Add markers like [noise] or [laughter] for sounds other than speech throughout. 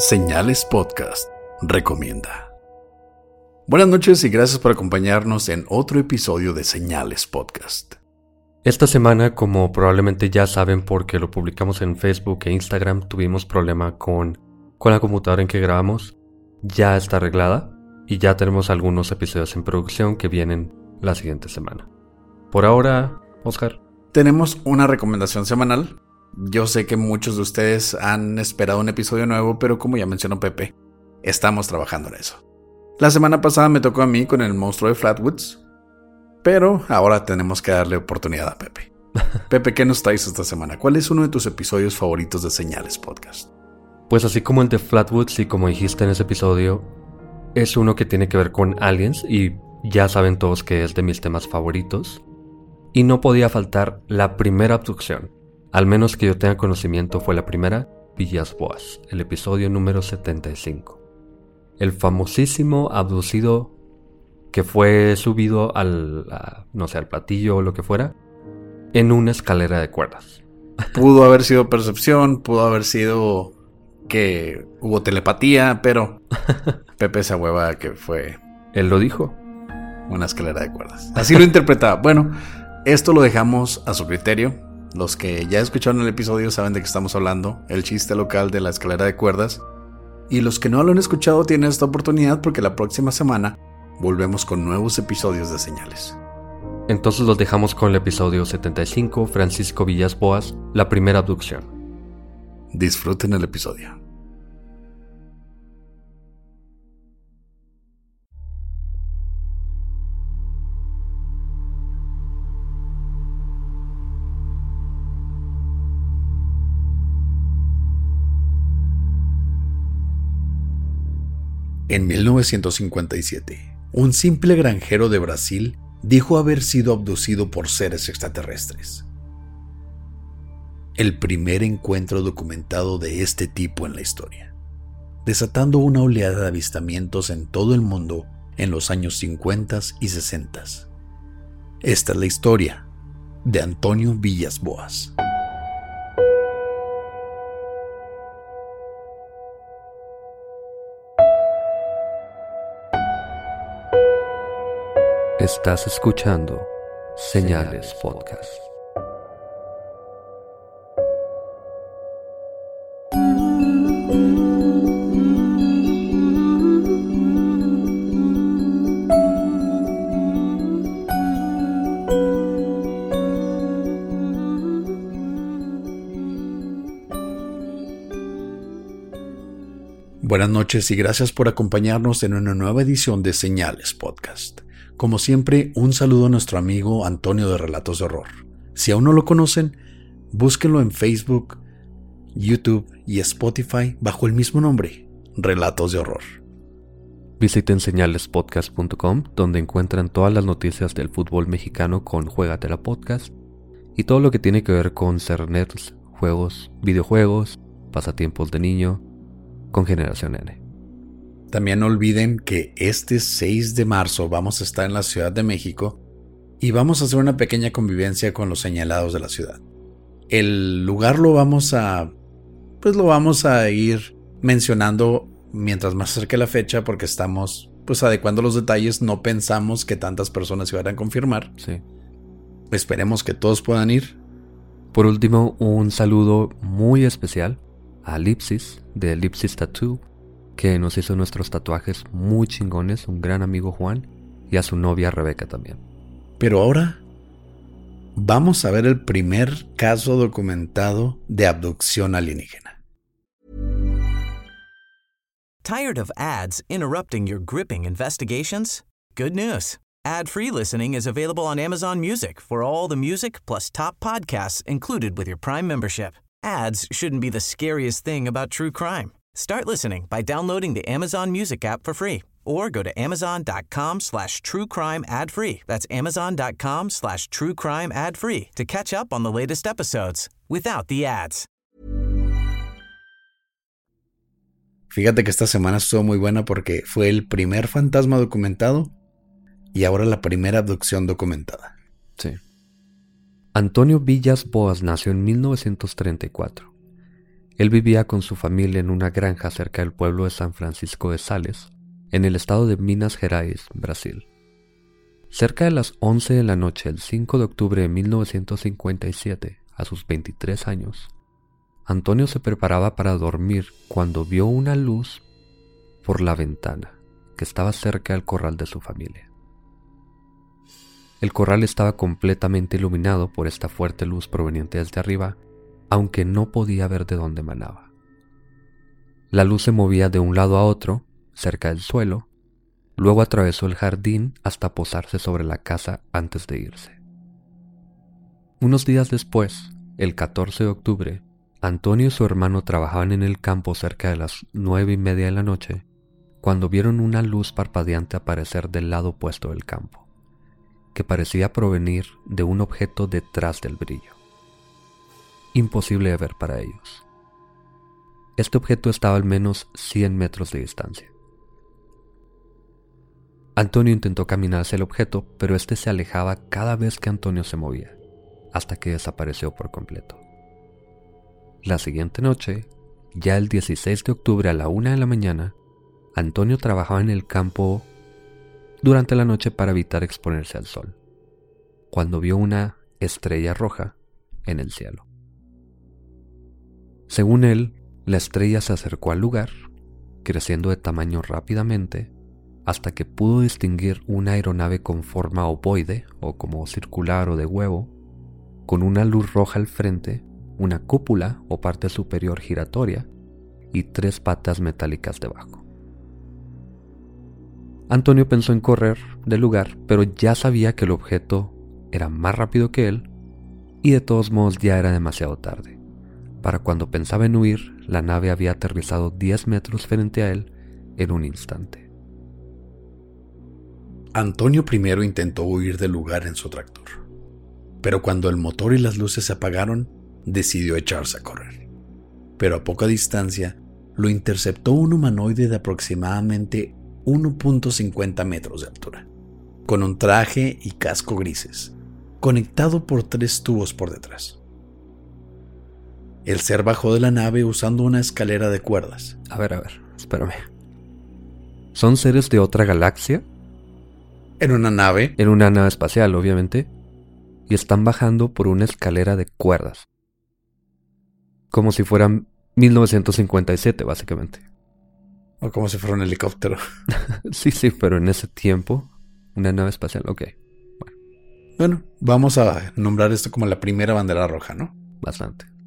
Señales Podcast recomienda. Buenas noches y gracias por acompañarnos en otro episodio de Señales Podcast. Esta semana, como probablemente ya saben porque lo publicamos en Facebook e Instagram, tuvimos problema con, con la computadora en que grabamos. Ya está arreglada y ya tenemos algunos episodios en producción que vienen la siguiente semana. Por ahora, Oscar. Tenemos una recomendación semanal yo sé que muchos de ustedes han esperado un episodio nuevo, pero como ya mencionó Pepe, estamos trabajando en eso. La semana pasada me tocó a mí con el monstruo de Flatwoods, pero ahora tenemos que darle oportunidad a Pepe. [laughs] Pepe, ¿qué nos traes esta semana? ¿Cuál es uno de tus episodios favoritos de Señales Podcast? Pues así como el de Flatwoods y como dijiste en ese episodio, es uno que tiene que ver con aliens y ya saben todos que es de mis temas favoritos. Y no podía faltar la primera abducción, al menos que yo tenga conocimiento, fue la primera Villas Boas, el episodio número 75. El famosísimo abducido que fue subido al, no sé, al platillo o lo que fuera, en una escalera de cuerdas. [laughs] Pudo haber sido percepción, pudo haber sido que hubo telepatía, pero [laughs] Pepe esa hueva que fue... Él lo dijo. Una escalera de cuerdas. Así lo interpretaba. Bueno, esto lo dejamos a su criterio. Los que ya escucharon el episodio saben de qué estamos hablando, el chiste local de la escalera de cuerdas. Y los que no lo han escuchado tienen esta oportunidad porque la próxima semana volvemos con nuevos episodios de señales. Entonces los dejamos con el episodio 75, Francisco Villas Boas, la primera abducción. Disfruten el episodio. En 1957, un simple granjero de Brasil dijo haber sido abducido por seres extraterrestres. El primer encuentro documentado de este tipo en la historia, desatando una oleada de avistamientos en todo el mundo en los años 50 y 60. Esta es la historia de Antonio Villas Boas. Estás escuchando Señales Podcast. Buenas noches y gracias por acompañarnos en una nueva edición de Señales Podcast. Como siempre, un saludo a nuestro amigo Antonio de Relatos de Horror. Si aún no lo conocen, búsquenlo en Facebook, YouTube y Spotify bajo el mismo nombre, Relatos de Horror. Visiten señalespodcast.com donde encuentran todas las noticias del fútbol mexicano con Juegatela Podcast y todo lo que tiene que ver con cernets, juegos, videojuegos, pasatiempos de niño, con Generación N. También no olviden que este 6 de marzo vamos a estar en la Ciudad de México y vamos a hacer una pequeña convivencia con los señalados de la ciudad. El lugar lo vamos a pues lo vamos a ir mencionando mientras más acerque la fecha porque estamos pues adecuando los detalles, no pensamos que tantas personas se vayan a confirmar. Sí. Esperemos que todos puedan ir. Por último, un saludo muy especial a Lipsis de Lipsis Tattoo que nos hizo nuestros tatuajes muy chingones, un gran amigo Juan, y a su novia Rebeca también. Pero ahora vamos a ver el primer caso documentado de abducción alienígena. Tired of ads interrupting your gripping investigations? Good news. Ad-free listening is available on Amazon Music for all the music plus top podcasts included with your Prime membership. Ads shouldn't be the scariest thing about true crime. Start listening by downloading the Amazon Music app for free or go to amazon.com slash true crime ad free. That's amazon.com slash true crime ad free to catch up on the latest episodes without the ads. Fíjate que esta semana estuvo muy buena porque fue el primer fantasma documentado y ahora la primera abducción documentada. Sí. Antonio Villas Boas nació en 1934. Él vivía con su familia en una granja cerca del pueblo de San Francisco de Sales, en el estado de Minas Gerais, Brasil. Cerca de las 11 de la noche del 5 de octubre de 1957, a sus 23 años, Antonio se preparaba para dormir cuando vio una luz por la ventana que estaba cerca del corral de su familia. El corral estaba completamente iluminado por esta fuerte luz proveniente desde arriba, aunque no podía ver de dónde emanaba. La luz se movía de un lado a otro, cerca del suelo, luego atravesó el jardín hasta posarse sobre la casa antes de irse. Unos días después, el 14 de octubre, Antonio y su hermano trabajaban en el campo cerca de las nueve y media de la noche, cuando vieron una luz parpadeante aparecer del lado opuesto del campo que parecía provenir de un objeto detrás del brillo. Imposible de ver para ellos. Este objeto estaba al menos 100 metros de distancia. Antonio intentó caminar hacia el objeto, pero este se alejaba cada vez que Antonio se movía, hasta que desapareció por completo. La siguiente noche, ya el 16 de octubre a la una de la mañana, Antonio trabajaba en el campo durante la noche para evitar exponerse al sol, cuando vio una estrella roja en el cielo. Según él, la estrella se acercó al lugar, creciendo de tamaño rápidamente, hasta que pudo distinguir una aeronave con forma ovoide o como circular o de huevo, con una luz roja al frente, una cúpula o parte superior giratoria y tres patas metálicas debajo. Antonio pensó en correr del lugar, pero ya sabía que el objeto era más rápido que él y de todos modos ya era demasiado tarde. Para cuando pensaba en huir, la nave había aterrizado 10 metros frente a él en un instante. Antonio primero intentó huir del lugar en su tractor, pero cuando el motor y las luces se apagaron, decidió echarse a correr. Pero a poca distancia, lo interceptó un humanoide de aproximadamente 1.50 metros de altura, con un traje y casco grises, conectado por tres tubos por detrás. El ser bajó de la nave usando una escalera de cuerdas. A ver, a ver, espérame. ¿Son seres de otra galaxia? En una nave. En una nave espacial, obviamente. Y están bajando por una escalera de cuerdas. Como si fueran 1957, básicamente. O como si fuera un helicóptero. [laughs] sí, sí, pero en ese tiempo, una nave espacial, ok. Bueno. bueno, vamos a nombrar esto como la primera bandera roja, ¿no? Bastante.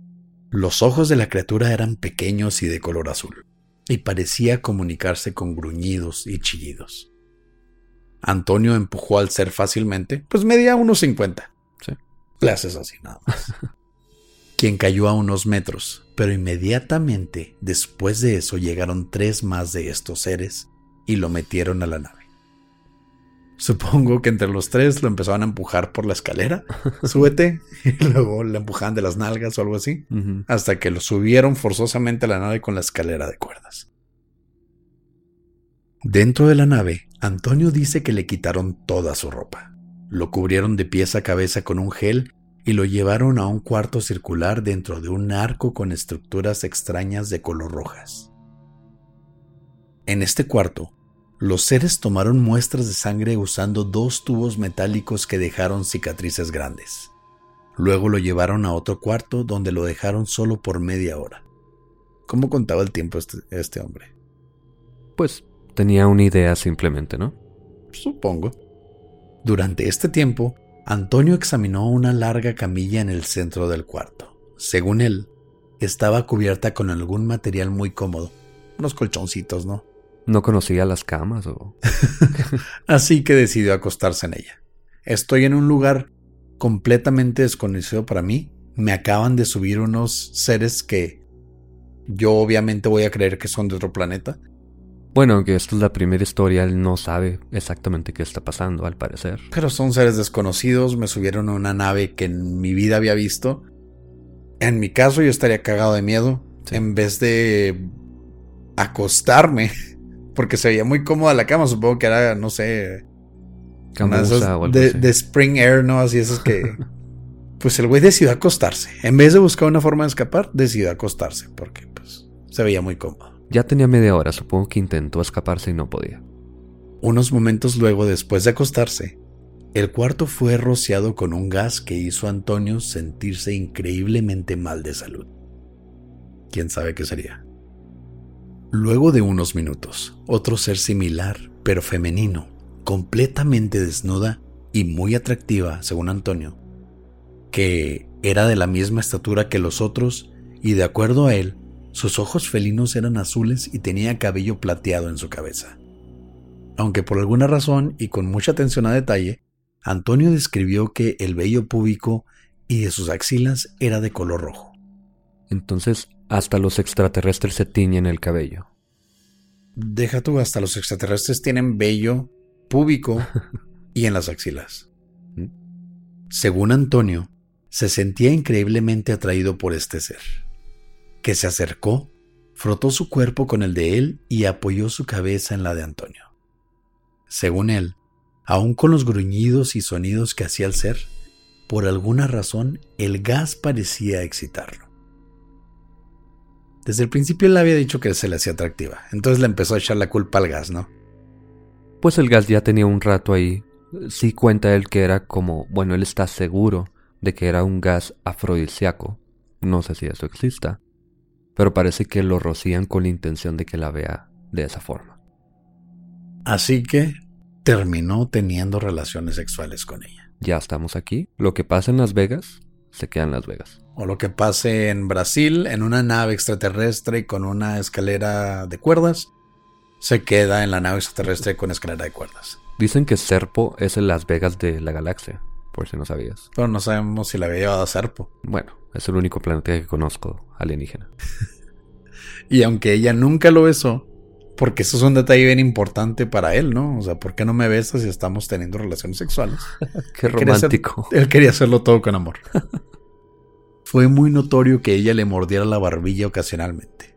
Los ojos de la criatura eran pequeños y de color azul, y parecía comunicarse con gruñidos y chillidos. Antonio empujó al ser fácilmente, pues medía unos 50. Sí. Le haces así nada más. [laughs] quien cayó a unos metros, pero inmediatamente después de eso llegaron tres más de estos seres y lo metieron a la nave. Supongo que entre los tres lo empezaron a empujar por la escalera, [laughs] súbete, y luego le empujaban de las nalgas o algo así, hasta que lo subieron forzosamente a la nave con la escalera de cuerdas. Dentro de la nave, Antonio dice que le quitaron toda su ropa. Lo cubrieron de pies a cabeza con un gel y lo llevaron a un cuarto circular dentro de un arco con estructuras extrañas de color rojas. En este cuarto, los seres tomaron muestras de sangre usando dos tubos metálicos que dejaron cicatrices grandes. Luego lo llevaron a otro cuarto donde lo dejaron solo por media hora. ¿Cómo contaba el tiempo este, este hombre? Pues tenía una idea simplemente, ¿no? Supongo. Durante este tiempo, Antonio examinó una larga camilla en el centro del cuarto. Según él, estaba cubierta con algún material muy cómodo. Unos colchoncitos, ¿no? No conocía las camas o... [laughs] Así que decidió acostarse en ella. Estoy en un lugar completamente desconocido para mí. Me acaban de subir unos seres que yo obviamente voy a creer que son de otro planeta. Bueno, aunque esta es la primera historia, él no sabe exactamente qué está pasando, al parecer. Pero son seres desconocidos, me subieron a una nave que en mi vida había visto. En mi caso yo estaría cagado de miedo. En vez de acostarme, porque se veía muy cómoda la cama, supongo que era, no sé, de, de, Spring Air, ¿no? Así es que... [laughs] pues el güey decidió acostarse. En vez de buscar una forma de escapar, decidió acostarse, porque pues se veía muy cómodo. Ya tenía media hora, supongo que intentó escaparse y no podía. Unos momentos luego, después de acostarse, el cuarto fue rociado con un gas que hizo a Antonio sentirse increíblemente mal de salud. ¿Quién sabe qué sería? Luego de unos minutos, otro ser similar, pero femenino, completamente desnuda y muy atractiva, según Antonio, que era de la misma estatura que los otros y de acuerdo a él, sus ojos felinos eran azules y tenía cabello plateado en su cabeza. Aunque por alguna razón y con mucha atención a detalle, Antonio describió que el vello púbico y de sus axilas era de color rojo. Entonces, hasta los extraterrestres se tiñen el cabello. Deja tú, hasta los extraterrestres tienen vello púbico [laughs] y en las axilas. ¿Mm? Según Antonio, se sentía increíblemente atraído por este ser, que se acercó, frotó su cuerpo con el de él y apoyó su cabeza en la de Antonio. Según él, aun con los gruñidos y sonidos que hacía el ser, por alguna razón el gas parecía excitarlo. Desde el principio él había dicho que se le hacía atractiva, entonces le empezó a echar la culpa al gas, ¿no? Pues el gas ya tenía un rato ahí. Sí cuenta él que era como, bueno, él está seguro de que era un gas afrodisíaco. No sé si eso exista. Pero parece que lo rocían con la intención de que la vea de esa forma. Así que terminó teniendo relaciones sexuales con ella. Ya estamos aquí. Lo que pasa en Las Vegas, se queda en Las Vegas. O lo que pase en Brasil, en una nave extraterrestre con una escalera de cuerdas, se queda en la nave extraterrestre con escalera de cuerdas. Dicen que Serpo es el Las Vegas de la galaxia, por si no sabías. Pero no sabemos si la había llevado a Serpo. Bueno, es el único planeta que conozco alienígena. [laughs] y aunque ella nunca lo besó, porque eso es un detalle bien importante para él, ¿no? O sea, ¿por qué no me besas si estamos teniendo relaciones sexuales? [laughs] qué romántico. él quería hacerlo todo con amor. [laughs] Fue muy notorio que ella le mordiera la barbilla ocasionalmente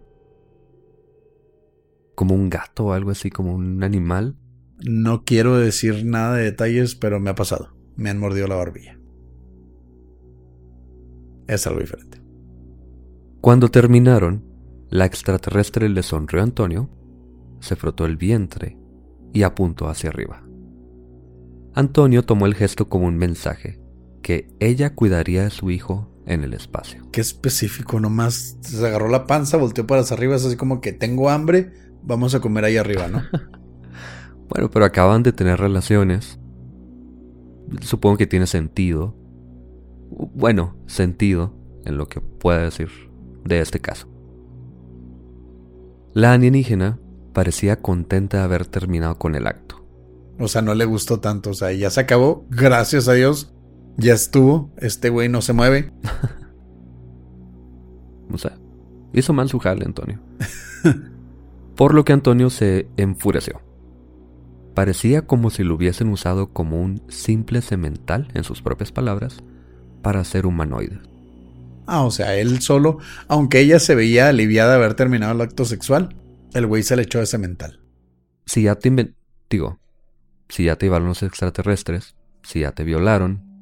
como un gato o algo así, como un animal. No quiero decir nada de detalles, pero me ha pasado. Me han mordido la barbilla. Es algo diferente. Cuando terminaron, la extraterrestre le sonrió a Antonio, se frotó el vientre y apuntó hacia arriba. Antonio tomó el gesto como un mensaje, que ella cuidaría de su hijo en el espacio. Qué específico, nomás se agarró la panza, volteó para hacia arriba, es así como que tengo hambre, vamos a comer ahí arriba, ¿no? [laughs] bueno, pero acaban de tener relaciones. Supongo que tiene sentido. Bueno, sentido en lo que pueda decir de este caso. La alienígena parecía contenta de haber terminado con el acto. O sea, no le gustó tanto. O sea, ya se acabó. Gracias a Dios. Ya estuvo. Este güey no se mueve. [laughs] o sea, hizo mal su jale, Antonio. [laughs] por lo que Antonio se enfureció. Parecía como si lo hubiesen usado como un simple cemental, en sus propias palabras, para ser humanoide. Ah, o sea, él solo, aunque ella se veía aliviada de haber terminado el acto sexual, el güey se le echó de cemental. Si ya te digo, si ya te llevaron los extraterrestres, si ya te violaron,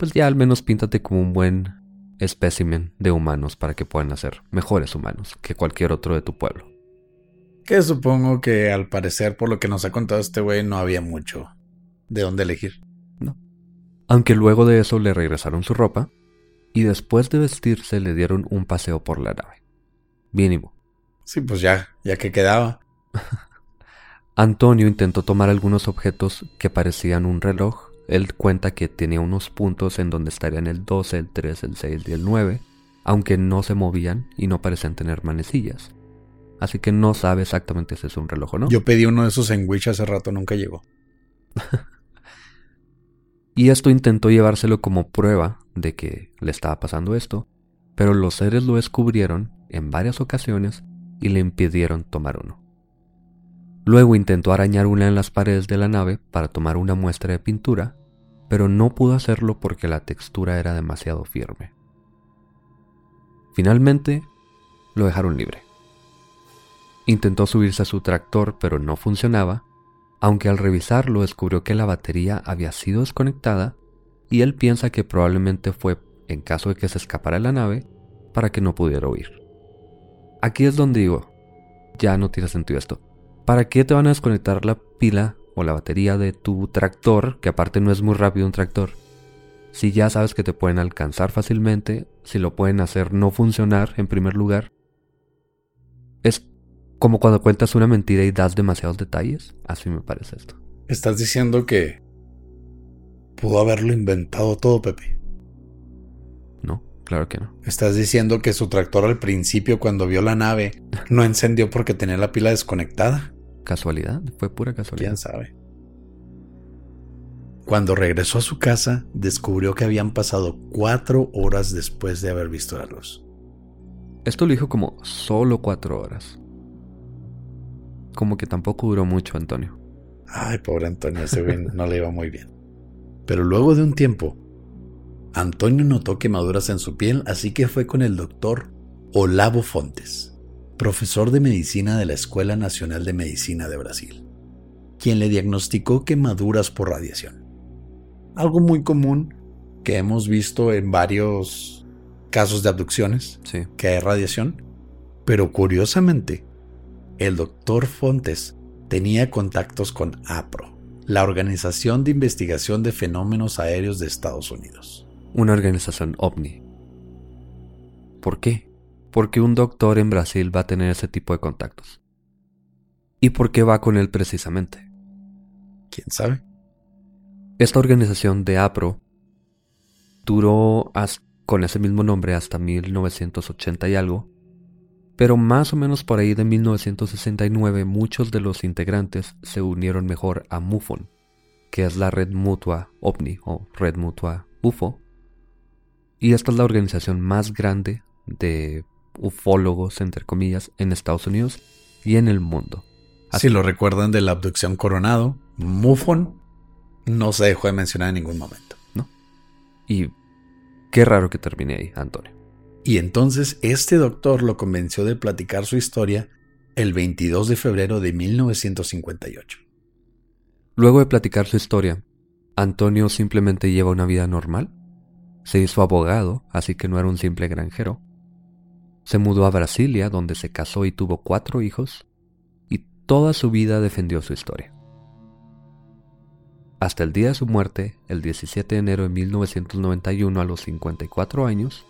pues ya al menos píntate como un buen espécimen de humanos para que puedan ser mejores humanos que cualquier otro de tu pueblo. Que supongo que al parecer, por lo que nos ha contado este güey, no había mucho de dónde elegir. No. Aunque luego de eso le regresaron su ropa y después de vestirse le dieron un paseo por la nave. Mínimo. Sí, pues ya, ya que quedaba. [laughs] Antonio intentó tomar algunos objetos que parecían un reloj. Él cuenta que tenía unos puntos en donde estarían el 12, el 3, el 6 y el 9, aunque no se movían y no parecían tener manecillas. Así que no sabe exactamente si es un reloj o no. Yo pedí uno de esos en Wish hace rato, nunca llegó. [laughs] y esto intentó llevárselo como prueba de que le estaba pasando esto, pero los seres lo descubrieron en varias ocasiones y le impidieron tomar uno. Luego intentó arañar una en las paredes de la nave para tomar una muestra de pintura, pero no pudo hacerlo porque la textura era demasiado firme. Finalmente, lo dejaron libre. Intentó subirse a su tractor, pero no funcionaba, aunque al revisarlo descubrió que la batería había sido desconectada y él piensa que probablemente fue, en caso de que se escapara la nave, para que no pudiera huir. Aquí es donde digo, ya no tiene sentido esto. ¿Para qué te van a desconectar la pila o la batería de tu tractor, que aparte no es muy rápido un tractor? Si ya sabes que te pueden alcanzar fácilmente, si lo pueden hacer no funcionar en primer lugar. Es como cuando cuentas una mentira y das demasiados detalles. Así me parece esto. Estás diciendo que pudo haberlo inventado todo, Pepe. No, claro que no. Estás diciendo que su tractor al principio, cuando vio la nave, no encendió porque tenía la pila desconectada. ¿Casualidad? Fue pura casualidad. ¿Quién sabe? Cuando regresó a su casa, descubrió que habían pasado cuatro horas después de haber visto la luz. Esto lo dijo como solo cuatro horas. Como que tampoco duró mucho, Antonio. Ay, pobre Antonio, ese no le iba muy bien. Pero luego de un tiempo, Antonio notó quemaduras en su piel, así que fue con el doctor Olavo Fontes, profesor de medicina de la Escuela Nacional de Medicina de Brasil, quien le diagnosticó quemaduras por radiación. Algo muy común que hemos visto en varios casos de abducciones, Sí. que hay radiación, pero curiosamente, el doctor Fontes tenía contactos con APRO, la Organización de Investigación de Fenómenos Aéreos de Estados Unidos. Una organización ovni. ¿Por qué? Porque un doctor en Brasil va a tener ese tipo de contactos. ¿Y por qué va con él precisamente? ¿Quién sabe? Esta organización de APRO duró con ese mismo nombre hasta 1980 y algo, pero más o menos por ahí de 1969 muchos de los integrantes se unieron mejor a MUFON, que es la red mutua OVNI o red mutua UFO, y esta es la organización más grande de ufólogos, entre comillas, en Estados Unidos y en el mundo. Si lo recuerdan de la abducción Coronado, MUFON no se dejó de mencionar en ningún momento. Y qué raro que termine ahí, Antonio. Y entonces este doctor lo convenció de platicar su historia el 22 de febrero de 1958. Luego de platicar su historia, Antonio simplemente lleva una vida normal. Se hizo abogado, así que no era un simple granjero. Se mudó a Brasilia, donde se casó y tuvo cuatro hijos, y toda su vida defendió su historia. Hasta el día de su muerte, el 17 de enero de 1991 a los 54 años,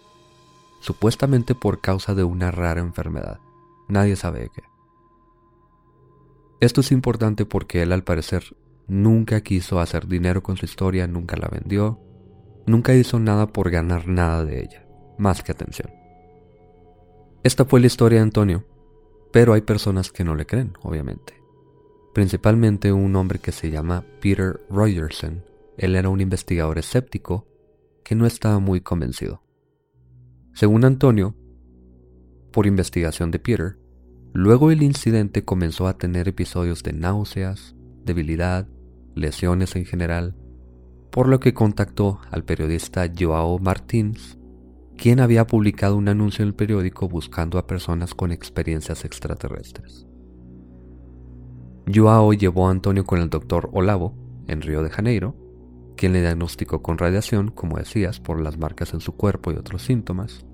supuestamente por causa de una rara enfermedad. Nadie sabe de qué. Esto es importante porque él al parecer nunca quiso hacer dinero con su historia, nunca la vendió, nunca hizo nada por ganar nada de ella, más que atención. Esta fue la historia de Antonio, pero hay personas que no le creen, obviamente. Principalmente un hombre que se llama Peter Rogerson. Él era un investigador escéptico que no estaba muy convencido. Según Antonio, por investigación de Peter, luego del incidente comenzó a tener episodios de náuseas, debilidad, lesiones en general, por lo que contactó al periodista Joao Martins, quien había publicado un anuncio en el periódico buscando a personas con experiencias extraterrestres. Joao llevó a Antonio con el doctor Olavo, en Río de Janeiro, quien le diagnosticó con radiación, como decías, por las marcas en su cuerpo y otros síntomas.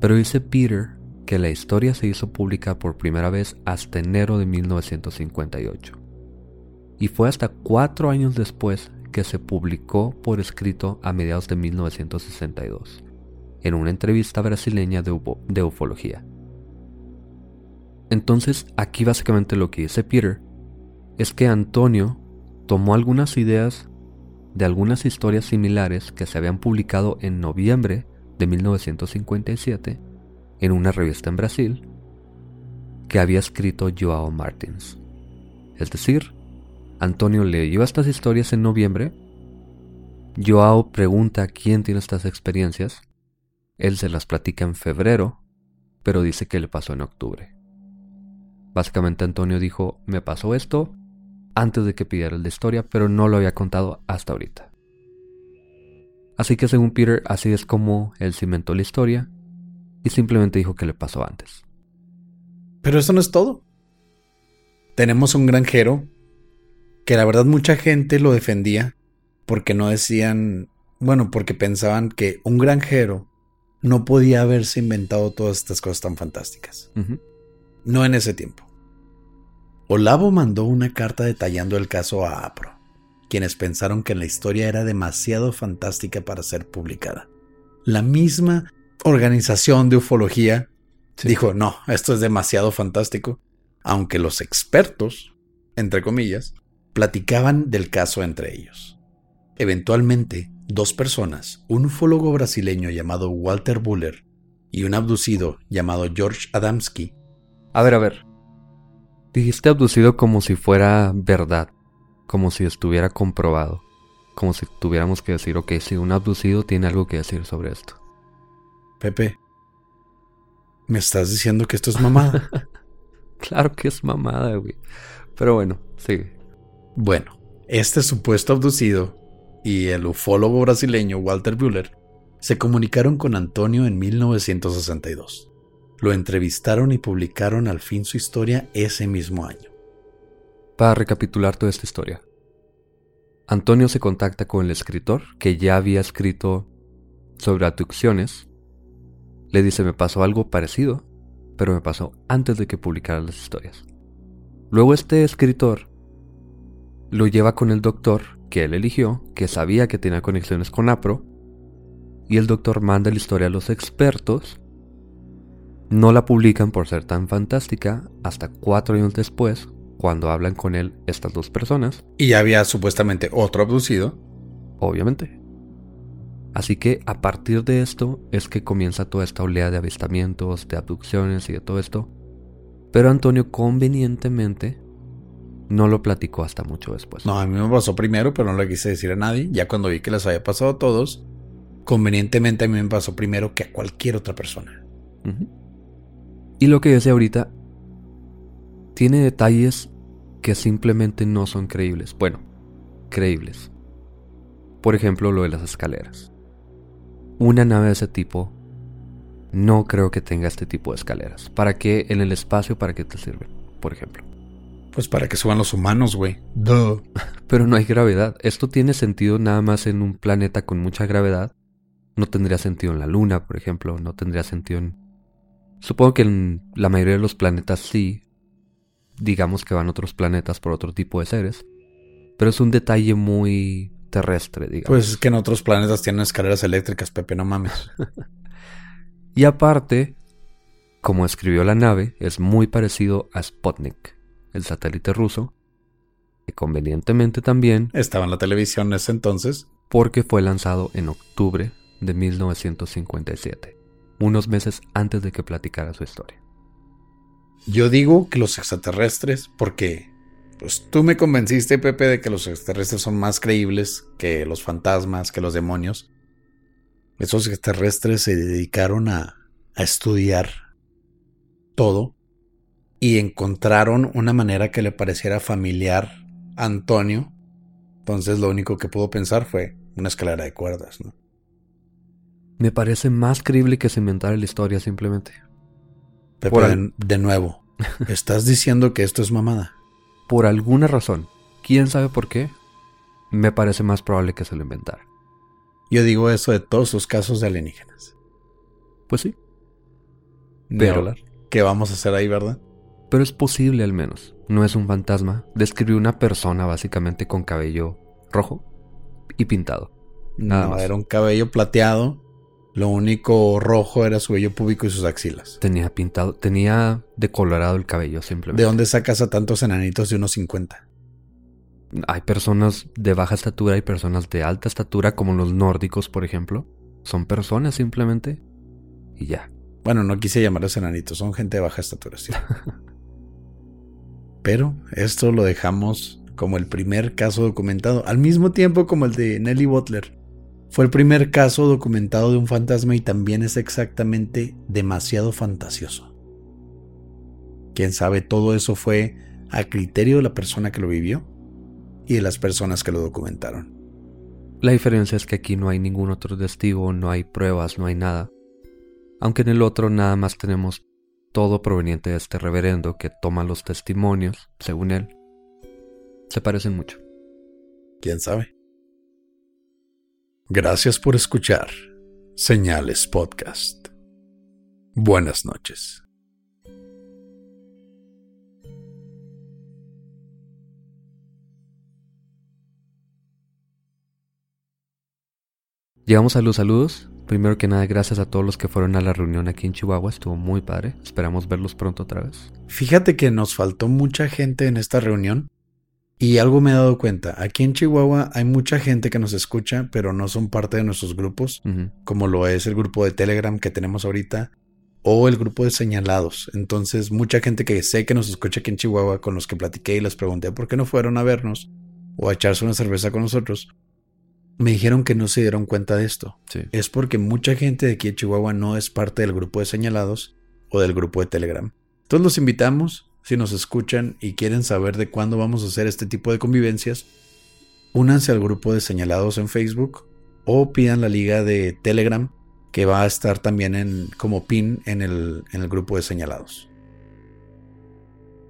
Pero dice Peter que la historia se hizo pública por primera vez hasta enero de 1958. Y fue hasta cuatro años después que se publicó por escrito a mediados de 1962, en una entrevista brasileña de, ufo- de ufología. Entonces, aquí básicamente lo que dice Peter es que Antonio tomó algunas ideas de algunas historias similares que se habían publicado en noviembre de 1957 en una revista en Brasil que había escrito Joao Martins. Es decir, Antonio leyó estas historias en noviembre, Joao pregunta quién tiene estas experiencias, él se las platica en febrero, pero dice que le pasó en octubre. Básicamente Antonio dijo, me pasó esto antes de que pidiera la historia, pero no lo había contado hasta ahorita. Así que según Peter, así es como él cimentó la historia y simplemente dijo que le pasó antes. Pero eso no es todo. Tenemos un granjero que la verdad mucha gente lo defendía porque no decían, bueno, porque pensaban que un granjero no podía haberse inventado todas estas cosas tan fantásticas. No en ese tiempo. Olavo mandó una carta detallando el caso a APRO, quienes pensaron que la historia era demasiado fantástica para ser publicada. La misma organización de ufología dijo, no, esto es demasiado fantástico, aunque los expertos, entre comillas, platicaban del caso entre ellos. Eventualmente, dos personas, un ufólogo brasileño llamado Walter Buller y un abducido llamado George Adamski. A ver, a ver. Dijiste abducido como si fuera verdad, como si estuviera comprobado, como si tuviéramos que decir, ok, si un abducido tiene algo que decir sobre esto. Pepe, ¿me estás diciendo que esto es mamada? [laughs] claro que es mamada, güey. Pero bueno, sigue. Bueno, este supuesto abducido y el ufólogo brasileño Walter Buller se comunicaron con Antonio en 1962. Lo entrevistaron y publicaron al fin su historia ese mismo año. Para recapitular toda esta historia, Antonio se contacta con el escritor que ya había escrito sobre abducciones. Le dice me pasó algo parecido, pero me pasó antes de que publicara las historias. Luego este escritor lo lleva con el doctor que él eligió, que sabía que tenía conexiones con APRO, y el doctor manda la historia a los expertos. No la publican por ser tan fantástica hasta cuatro años después, cuando hablan con él estas dos personas. Y ya había supuestamente otro abducido. Obviamente. Así que a partir de esto es que comienza toda esta oleada de avistamientos, de abducciones y de todo esto. Pero Antonio convenientemente no lo platicó hasta mucho después. No, a mí me pasó primero, pero no le quise decir a nadie. Ya cuando vi que les había pasado a todos, convenientemente a mí me pasó primero que a cualquier otra persona. Y lo que decía ahorita, tiene detalles que simplemente no son creíbles. Bueno, creíbles. Por ejemplo, lo de las escaleras. Una nave de ese tipo no creo que tenga este tipo de escaleras. ¿Para qué en el espacio? ¿Para qué te sirven? Por ejemplo. Pues para que suban los humanos, güey. [laughs] Pero no hay gravedad. Esto tiene sentido nada más en un planeta con mucha gravedad. No tendría sentido en la Luna, por ejemplo. No tendría sentido en... Supongo que en la mayoría de los planetas sí. Digamos que van otros planetas por otro tipo de seres. Pero es un detalle muy terrestre, digamos. Pues es que en otros planetas tienen escaleras eléctricas, Pepe, no mames. [laughs] y aparte, como escribió la nave, es muy parecido a Sputnik el satélite ruso, que convenientemente también estaba en la televisión en ese entonces, porque fue lanzado en octubre de 1957, unos meses antes de que platicara su historia. Yo digo que los extraterrestres, porque pues tú me convenciste, Pepe, de que los extraterrestres son más creíbles que los fantasmas, que los demonios. Esos extraterrestres se dedicaron a, a estudiar todo y encontraron una manera que le pareciera familiar a Antonio. Entonces lo único que pudo pensar fue una escalera de cuerdas, ¿no? Me parece más creíble que se inventara la historia simplemente. Pero de, nuevo, [laughs] estás diciendo que esto es mamada. Por alguna razón, quién sabe por qué, me parece más probable que se lo inventara. Yo digo eso de todos los casos de alienígenas. Pues sí. Pero, ¿qué vamos a hacer ahí, verdad? Pero es posible al menos. No es un fantasma. Describió una persona básicamente con cabello rojo y pintado. Nada no, era un cabello plateado. Lo único rojo era su vello púbico y sus axilas. Tenía pintado, tenía decolorado el cabello simplemente. ¿De dónde sacas a tantos enanitos de unos 50? Hay personas de baja estatura y personas de alta estatura, como los nórdicos, por ejemplo. Son personas simplemente. Y ya. Bueno, no quise llamarlos enanitos, son gente de baja estatura, sí. [laughs] Pero esto lo dejamos como el primer caso documentado, al mismo tiempo como el de Nelly Butler. Fue el primer caso documentado de un fantasma y también es exactamente demasiado fantasioso. Quién sabe, todo eso fue a criterio de la persona que lo vivió y de las personas que lo documentaron. La diferencia es que aquí no hay ningún otro testigo, no hay pruebas, no hay nada. Aunque en el otro nada más tenemos todo proveniente de este reverendo que toma los testimonios, según él. Se parecen mucho. ¿Quién sabe? Gracias por escuchar Señales Podcast. Buenas noches. Llegamos a los saludos. Primero que nada, gracias a todos los que fueron a la reunión aquí en Chihuahua. Estuvo muy padre. Esperamos verlos pronto otra vez. Fíjate que nos faltó mucha gente en esta reunión. Y algo me he dado cuenta, aquí en Chihuahua hay mucha gente que nos escucha, pero no son parte de nuestros grupos, como lo es el grupo de Telegram que tenemos ahorita, o el grupo de señalados. Entonces, mucha gente que sé que nos escucha aquí en Chihuahua, con los que platiqué y les pregunté por qué no fueron a vernos o a echarse una cerveza con nosotros, me dijeron que no se dieron cuenta de esto. Es porque mucha gente de aquí en Chihuahua no es parte del grupo de señalados o del grupo de Telegram. Entonces los invitamos si nos escuchan y quieren saber de cuándo vamos a hacer este tipo de convivencias, únanse al grupo de señalados en Facebook o pidan la liga de Telegram que va a estar también en, como pin en el, en el grupo de señalados.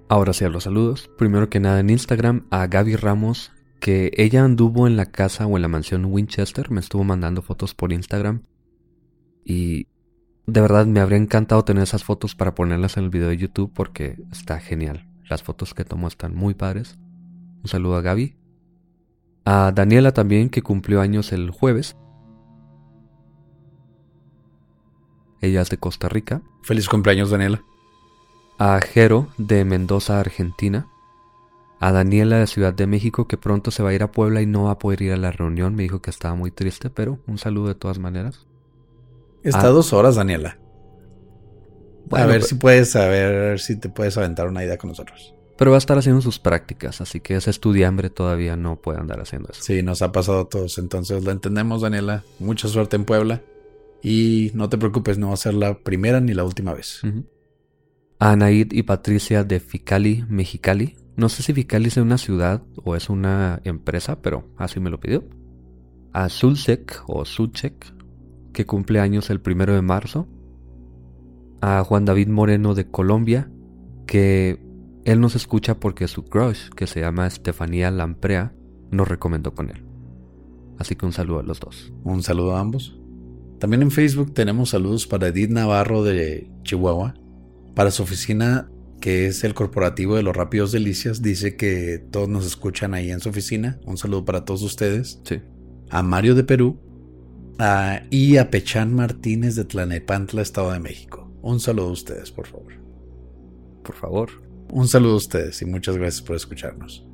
Ahora sí a los saludos. Primero que nada en Instagram a Gaby Ramos, que ella anduvo en la casa o en la mansión Winchester, me estuvo mandando fotos por Instagram. Y de verdad me habría encantado tener esas fotos para ponerlas en el video de YouTube porque está genial. Las fotos que tomó están muy padres. Un saludo a Gaby. A Daniela también que cumplió años el jueves. Ella es de Costa Rica. Feliz cumpleaños Daniela. A Jero de Mendoza, Argentina. A Daniela de Ciudad de México que pronto se va a ir a Puebla y no va a poder ir a la reunión. Me dijo que estaba muy triste, pero un saludo de todas maneras. Está ah. dos horas, Daniela. a ver si puedes, a ver si te puedes aventar una idea con nosotros. Pero va a estar haciendo sus prácticas, así que ese estudiambre todavía no puede andar haciendo eso. Sí, nos ha pasado a todos, entonces lo entendemos, Daniela. Mucha suerte en Puebla. Y no te preocupes, no va a ser la primera ni la última vez. A Anaid y Patricia de Ficali, Mexicali. No sé si Ficali es una ciudad o es una empresa, pero así me lo pidió. A Zulcek o Zulcek que cumple años el primero de marzo, a Juan David Moreno de Colombia, que él nos escucha porque su crush, que se llama Estefanía Lamprea, nos recomendó con él. Así que un saludo a los dos. Un saludo a ambos. También en Facebook tenemos saludos para Edith Navarro de Chihuahua. Para su oficina, que es el corporativo de los Rápidos Delicias, dice que todos nos escuchan ahí en su oficina. Un saludo para todos ustedes. Sí. A Mario de Perú, y a Pechán Martínez de Tlanepantla, Estado de México. Un saludo a ustedes, por favor. Por favor. Un saludo a ustedes y muchas gracias por escucharnos.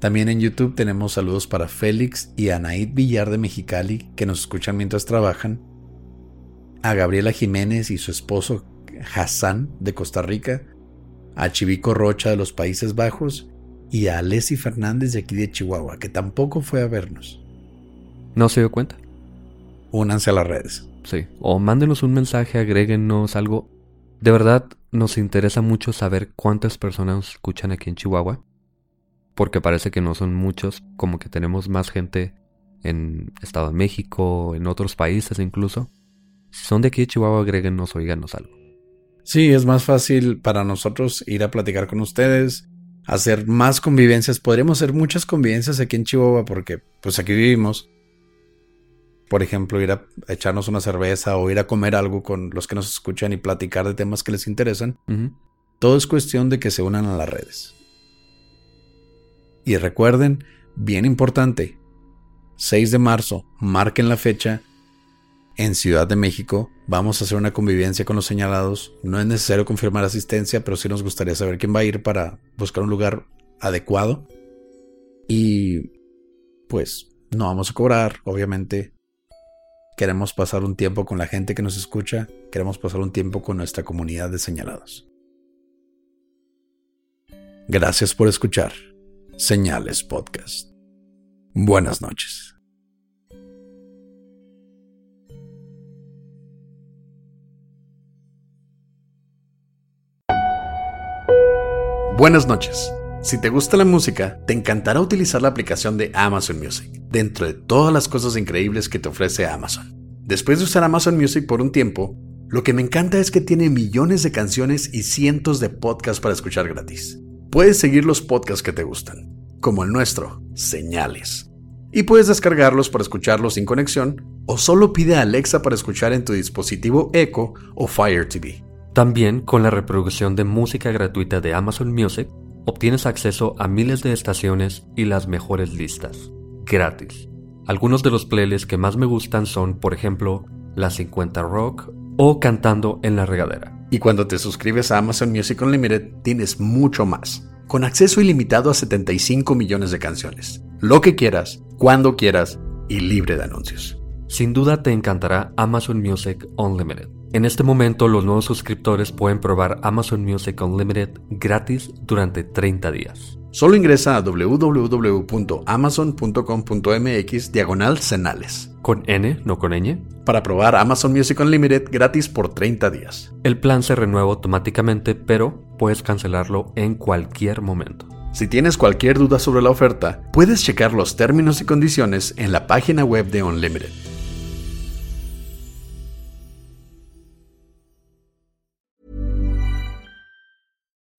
También en YouTube tenemos saludos para Félix y Anaid Villar de Mexicali, que nos escuchan mientras trabajan. A Gabriela Jiménez y su esposo Hassan de Costa Rica. A Chivico Rocha de los Países Bajos. Y a Alessi Fernández de aquí de Chihuahua, que tampoco fue a vernos. ¿No se dio cuenta? únanse a las redes. Sí, o mándenos un mensaje, agréguenos algo. De verdad, nos interesa mucho saber cuántas personas nos escuchan aquí en Chihuahua. Porque parece que no son muchos, como que tenemos más gente en Estado de México, en otros países incluso. Si son de aquí de Chihuahua, agréguenos o díganos algo. Sí, es más fácil para nosotros ir a platicar con ustedes, hacer más convivencias. Podríamos hacer muchas convivencias aquí en Chihuahua porque pues aquí vivimos por ejemplo, ir a echarnos una cerveza o ir a comer algo con los que nos escuchan y platicar de temas que les interesan. Todo es cuestión de que se unan a las redes. Y recuerden, bien importante, 6 de marzo, marquen la fecha. En Ciudad de México vamos a hacer una convivencia con los señalados. No es necesario confirmar asistencia, pero sí nos gustaría saber quién va a ir para buscar un lugar adecuado. Y pues no vamos a cobrar, obviamente Queremos pasar un tiempo con la gente que nos escucha, queremos pasar un tiempo con nuestra comunidad de señalados. Gracias por escuchar Señales Podcast. Buenas noches. Buenas noches. Si te gusta la música, te encantará utilizar la aplicación de Amazon Music, dentro de todas las cosas increíbles que te ofrece Amazon. Después de usar Amazon Music por un tiempo, lo que me encanta es que tiene millones de canciones y cientos de podcasts para escuchar gratis. Puedes seguir los podcasts que te gustan, como el nuestro, Señales. Y puedes descargarlos para escucharlos sin conexión o solo pide a Alexa para escuchar en tu dispositivo Echo o Fire TV. También con la reproducción de música gratuita de Amazon Music, obtienes acceso a miles de estaciones y las mejores listas, gratis. Algunos de los playlists que más me gustan son, por ejemplo, La 50 Rock o Cantando en la Regadera. Y cuando te suscribes a Amazon Music Unlimited, tienes mucho más, con acceso ilimitado a 75 millones de canciones, lo que quieras, cuando quieras y libre de anuncios. Sin duda te encantará Amazon Music Unlimited. En este momento los nuevos suscriptores pueden probar Amazon Music Unlimited gratis durante 30 días. Solo ingresa a www.amazon.com.mx diagonal cenales. Con N, no con ñ. Para probar Amazon Music Unlimited gratis por 30 días. El plan se renueva automáticamente, pero puedes cancelarlo en cualquier momento. Si tienes cualquier duda sobre la oferta, puedes checar los términos y condiciones en la página web de Unlimited.